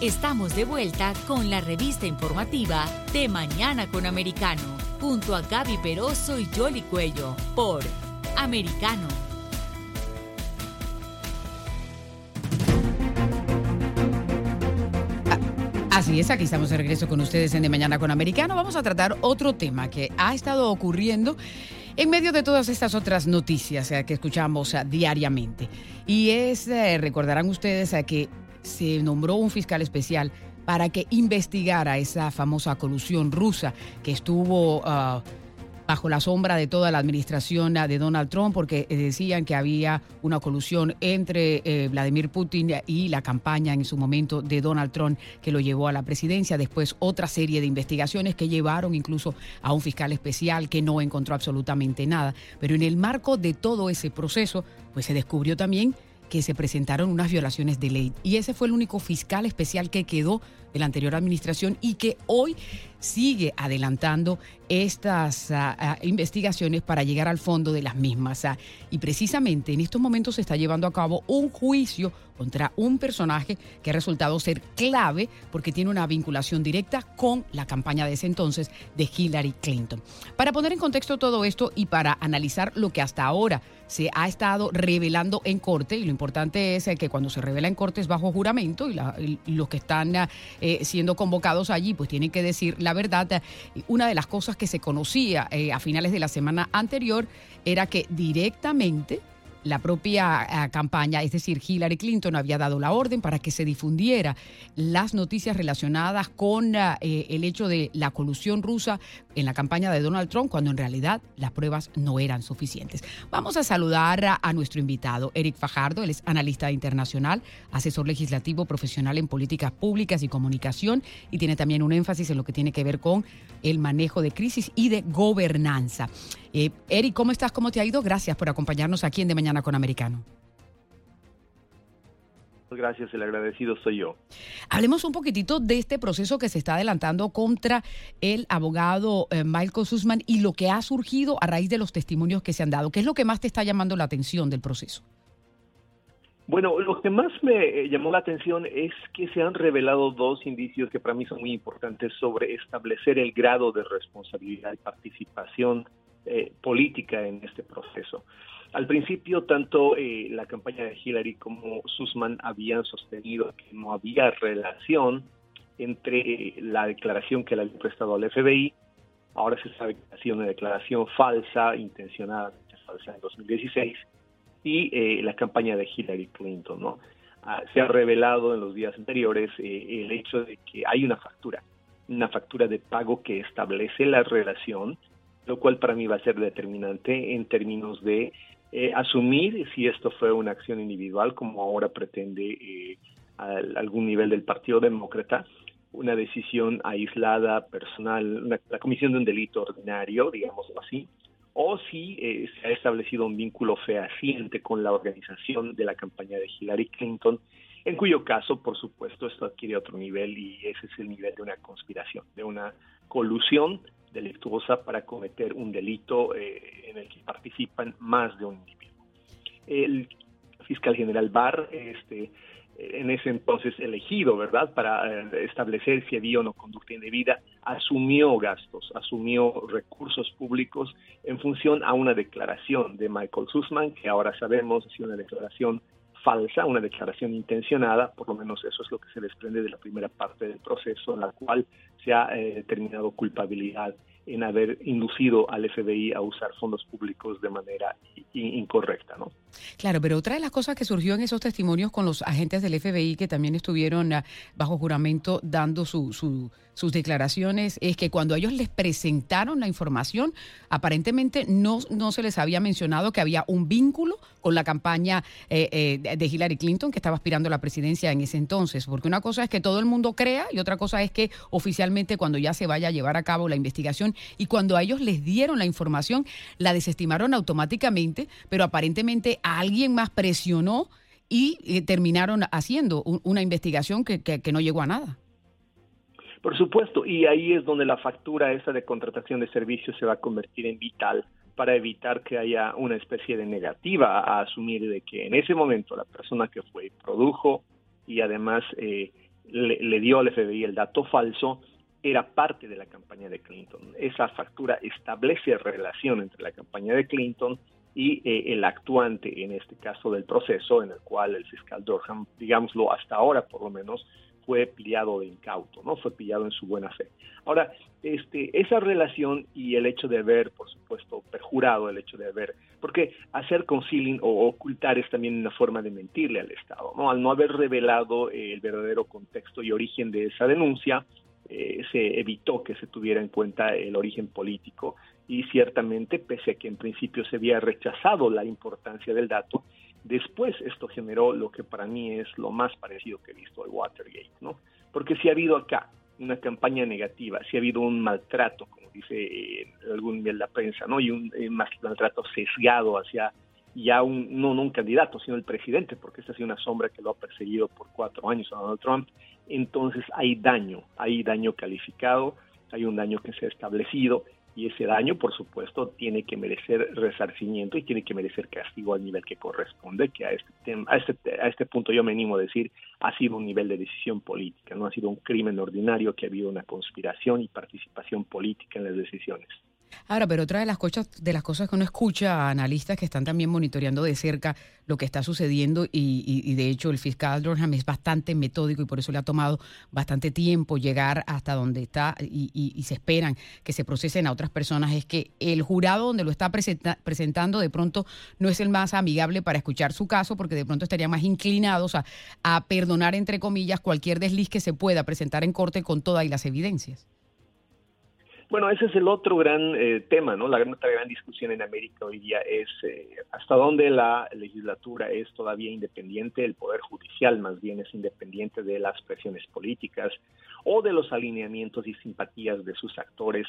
Estamos de vuelta con la revista informativa de Mañana con Americano, junto a Gaby Peroso y Jolly Cuello, por Americano. Así es, aquí estamos de regreso con ustedes en De Mañana con Americano. Vamos a tratar otro tema que ha estado ocurriendo en medio de todas estas otras noticias eh, que escuchamos eh, diariamente. Y es, eh, recordarán ustedes, que se nombró un fiscal especial para que investigara esa famosa colusión rusa que estuvo ah, bajo la sombra de toda la administración de Donald Trump, porque eh, decían que había una colusión entre eh, Vladimir Putin y la campaña en su momento de Donald Trump que lo llevó a la presidencia. Después otra serie de investigaciones que llevaron incluso a un fiscal especial que no encontró absolutamente nada. Pero en el marco de todo ese proceso, pues se descubrió también que se presentaron unas violaciones de ley. Y ese fue el único fiscal especial que quedó de la anterior administración y que hoy sigue adelantando estas ah, ah, investigaciones para llegar al fondo de las mismas. Ah, y precisamente en estos momentos se está llevando a cabo un juicio contra un personaje que ha resultado ser clave porque tiene una vinculación directa con la campaña de ese entonces de Hillary Clinton. Para poner en contexto todo esto y para analizar lo que hasta ahora se ha estado revelando en corte, y lo importante es eh, que cuando se revela en corte es bajo juramento y, los que están eh, siendo convocados allí pues tienen que decir la verdad. Una de las cosas que se conocía eh, a finales de la semana anterior era que directamente la propia eh, campaña, es decir, Hillary Clinton había dado la orden para que se difundiera las noticias relacionadas con eh, el hecho de la colusión rusa en la campaña de Donald Trump, cuando en realidad las pruebas no eran suficientes. Vamos a saludar a, a nuestro invitado, Eric Fajardo, él es analista internacional, asesor legislativo profesional en políticas públicas y comunicación y tiene también un énfasis en lo que tiene que ver con el manejo de crisis y de gobernanza. Eh, Eric, ¿cómo estás? ¿Cómo te ha ido? Gracias por acompañarnos aquí en De Mañana con Americano. Gracias, el agradecido soy yo. Hablemos un poquitito de este proceso que se está adelantando contra el abogado eh, Michael Sussman y lo que ha surgido a raíz de los testimonios que se han dado. ¿Qué es lo que más te está llamando la atención del proceso? Bueno, lo que más me eh, llamó la atención es que se han revelado dos indicios que para mí son muy importantes sobre establecer el grado de responsabilidad y participación eh, política en este proceso. Al principio, tanto eh, la campaña de Hillary como Sussman habían sostenido que no había relación entre eh, la declaración que le había prestado al FBI, ahora se sabe que ha sido una declaración falsa, intencionada, falsa en 2016, y la campaña de Hillary Clinton. ¿no? Ah, se ha revelado en los días anteriores el hecho de que hay una factura, una factura de pago que establece la relación lo cual para mí va a ser determinante en términos de eh, asumir si esto fue una acción individual, como ahora pretende eh, algún nivel del Partido Demócrata, una decisión aislada, personal, la comisión de un delito ordinario, digámoslo así, o si eh, se ha establecido un vínculo fehaciente con la organización de la campaña de Hillary Clinton, en cuyo caso, por supuesto, esto adquiere otro nivel y ese es el nivel de una conspiración, de una colusión delictuosa para cometer un delito eh, en el que participan más de un individuo. El fiscal general Barr, este, en ese entonces elegido, ¿verdad?, para eh, establecer si había o no conducta indebida, asumió gastos, asumió recursos públicos en función a una declaración de Michael Sussman, que ahora sabemos sido una declaración falsa, una declaración intencionada, por lo menos eso es lo que se desprende de la primera parte del proceso, en la cual se ha eh, determinado culpabilidad en haber inducido al FBI a usar fondos públicos de manera incorrecta, ¿no? Claro, pero otra de las cosas que surgió en esos testimonios con los agentes del FBI que también estuvieron ah, bajo juramento dando su, sus declaraciones es que cuando ellos les presentaron la información, aparentemente no, no se les había mencionado que había un vínculo con la campaña eh, eh, de Hillary Clinton que estaba aspirando a la presidencia en ese entonces, porque una cosa es que todo el mundo crea y otra cosa es que oficialmente cuando ya se vaya a llevar a cabo la investigación y cuando a ellos les dieron la información, la desestimaron automáticamente, pero aparentemente alguien más presionó y eh, terminaron haciendo una investigación que, que, no llegó a nada. Por supuesto, y ahí es donde la factura esa de contratación de servicios se va a convertir en vital para evitar que haya una especie de negativa a asumir de que en ese momento la persona que fue produjo y además eh, le, dio al FBI el dato falso, era parte de la campaña de Clinton. Esa factura establece relación entre la campaña de Clinton y eh, el actuante, en este caso del proceso, en el cual el fiscal Durham, digámoslo hasta ahora por lo menos, fue pillado de incauto, ¿no? Fue pillado en su buena fe. Ahora, este, esa relación y el hecho de haber, por supuesto, perjurado, el hecho de haber, porque hacer concealing o ocultar es también una forma de mentirle al Estado, ¿no? Al no haber revelado el verdadero contexto y origen de esa denuncia, eh, se evitó que se tuviera en cuenta el origen político y ciertamente, pese a que en principio se había rechazado la importancia del dato, después esto generó lo que para mí es lo más parecido que he visto al Watergate, ¿no? Porque si ha habido acá una campaña negativa, si ha habido un maltrato, como dice eh, algún de la prensa, ¿no? Y un eh, maltrato sesgado hacia ya un, no, no un candidato, sino el presidente, porque esta ha sido una sombra que lo ha perseguido por cuatro años a Donald Trump, entonces hay daño, hay daño calificado, hay un daño que se ha establecido y ese daño, por supuesto, tiene que merecer resarcimiento y tiene que merecer castigo al nivel que corresponde, que a este, a este, a este punto yo me animo a decir, ha sido un nivel de decisión política, no ha sido un crimen ordinario que ha habido una conspiración y participación política en las decisiones. Ahora, pero otra de las cosas, de las cosas que uno escucha a analistas que están también monitoreando de cerca lo que está sucediendo y, de hecho el fiscal Durham es bastante metódico y por eso le ha tomado bastante tiempo llegar hasta donde está y, se esperan que se procesen a otras personas es que el jurado donde lo está presentando de pronto no es el más amigable para escuchar su caso porque de pronto estarían más inclinados a, a perdonar entre comillas cualquier desliz que se pueda presentar en corte con todas las evidencias. Bueno, ese es el otro gran eh, tema, ¿no? La otra gran discusión en América hoy día es eh, hasta dónde la legislatura es todavía independiente, el poder judicial más bien es independiente de las presiones políticas o de los alineamientos y simpatías de sus actores.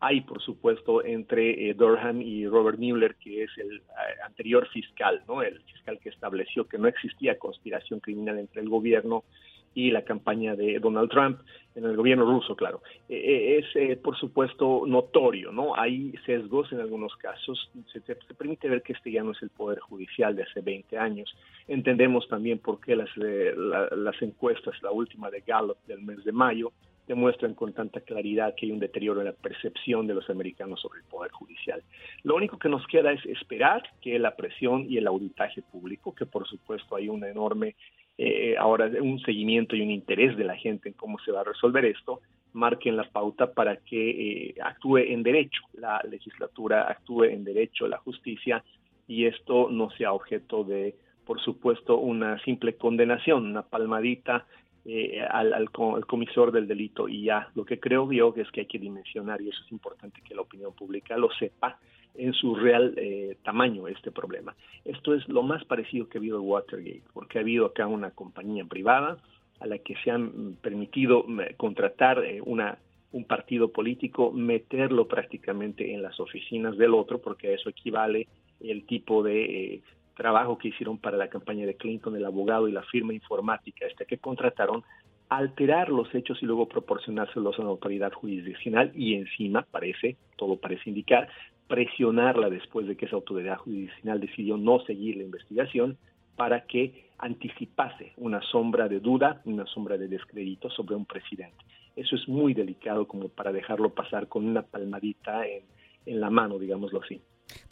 Hay, por supuesto, entre eh, Durham y Robert Mueller, que es el anterior fiscal, ¿no? El fiscal que estableció que no existía conspiración criminal entre el gobierno y la campaña de Donald Trump en el gobierno ruso, claro. Eh, eh, es, eh, por supuesto, notorio, ¿no? Hay sesgos en algunos casos. Se, permite ver que este ya no es el Poder Judicial de hace 20 años. Entendemos también por qué las, las encuestas, la última de Gallup del mes de mayo, demuestran con tanta claridad que hay un deterioro en la percepción de los americanos sobre el Poder Judicial. Lo único que nos queda es esperar que la presión y el auditaje público, que por supuesto hay una enorme eh, ahora un seguimiento y un interés de la gente en cómo se va a resolver esto, marquen la pauta para que eh, actúe en derecho la legislatura, actúe en derecho la justicia y esto no sea objeto de, por supuesto, una simple condenación, una palmadita eh, al, al, comisor del delito y ya. Lo que creo yo es que hay que dimensionar y eso es importante que la opinión pública lo sepa en su real eh, tamaño este problema. Esto es lo más parecido que ha habido Watergate, porque ha habido acá una compañía privada a la que se han permitido eh, contratar eh, una, un partido político, meterlo prácticamente en las oficinas del otro, porque a eso equivale el tipo de trabajo que hicieron para la campaña de Clinton, el abogado y la firma informática este que contrataron, alterar los hechos y luego proporcionárselos a la autoridad jurisdiccional y encima parece, todo parece indicar, presionarla después de que esa autoridad judicial decidió no seguir la investigación para que anticipase una sombra de duda, una sombra de descrédito sobre un presidente. Eso es muy delicado como para dejarlo pasar con una palmadita en, la mano, digámoslo así.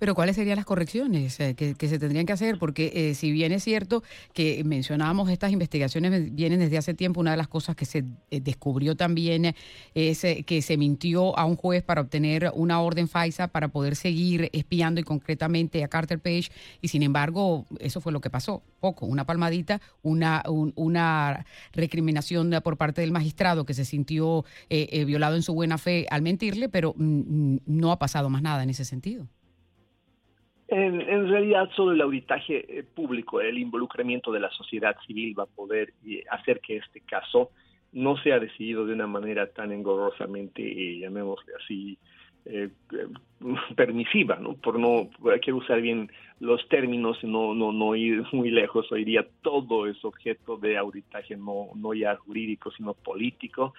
Pero ¿cuáles serían las correcciones eh, que, se tendrían que hacer? Porque eh, si bien es cierto que mencionábamos estas investigaciones vienen desde hace tiempo, una de las cosas que se eh, descubrió también es que se mintió a un juez para obtener una orden FISA para poder seguir espiando y concretamente a Carter Page y sin embargo eso fue lo que pasó, poco, una palmadita, una, recriminación por parte del magistrado que se sintió violado en su buena fe al mentirle, pero mm, mm, no ha pasado más nada en ese sentido. En, realidad, solo el auditaje eh, público, el involucramiento de la sociedad civil va a poder eh, hacer que este caso no sea decidido de una manera tan engorrosamente, eh, llamémosle así, permisiva, ¿no? Por no, que usar bien los términos no, no, no ir muy lejos. Hoy día todo es objeto de auditaje, no, no ya jurídico, sino político.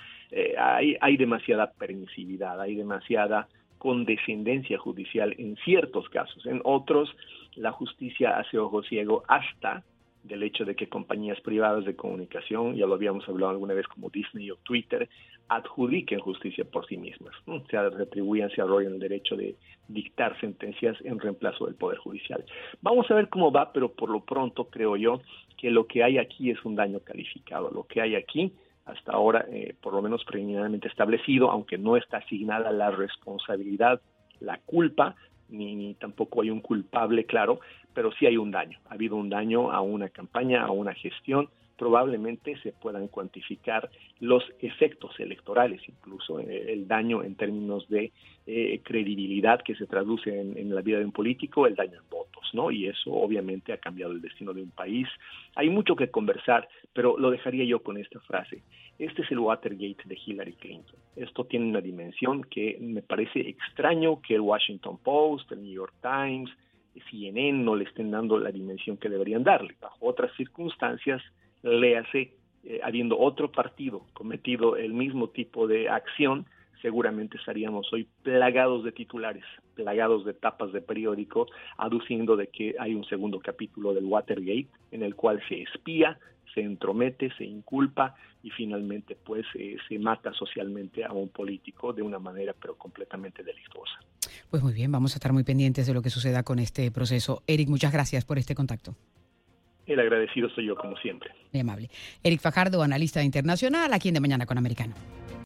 hay, hay demasiada permisividad, hay demasiada con descendencia judicial en ciertos casos. En otros, la justicia hace ojo ciego hasta del hecho de que compañías privadas de comunicación, ya lo habíamos hablado alguna vez como Disney o Twitter, adjudiquen justicia por sí mismas, ¿no? se retribuyan, se arrollan el derecho de dictar sentencias en reemplazo del Poder Judicial. Vamos a ver cómo va, pero por lo pronto creo yo que lo que hay aquí es un daño calificado. Lo que hay aquí, hasta ahora, eh, por lo menos preliminarmente establecido, aunque no está asignada la responsabilidad, la culpa, ni, tampoco hay un culpable claro, pero sí hay un daño. Ha habido un daño a una campaña, a una gestión. Probablemente se puedan cuantificar los efectos electorales, incluso eh, el daño en términos de eh, credibilidad que se traduce en, en, la vida de un político, el daño en votos, ¿no? Y eso obviamente ha cambiado el destino de un país. Hay mucho que conversar, pero lo dejaría yo con esta frase. Este es el Watergate de Hillary Clinton. Esto tiene una dimensión que me parece extraño que el Washington Post, el New York Times, CNN no le estén dando la dimensión que deberían darle. Bajo otras circunstancias, le hace, eh, habiendo otro partido cometido el mismo tipo de acción, seguramente estaríamos hoy plagados de titulares, plagados de tapas de periódico, aduciendo de que hay un segundo capítulo del Watergate en el cual se espía, se entromete, se inculpa y finalmente pues eh, se mata socialmente a un político de una manera pero completamente delictuosa. Pues muy bien, vamos a estar muy pendientes de lo que suceda con este proceso. Eric, muchas gracias por este contacto. El agradecido soy yo como siempre. Muy amable. Eric Fajardo, analista internacional, aquí en De Mañana con Americano.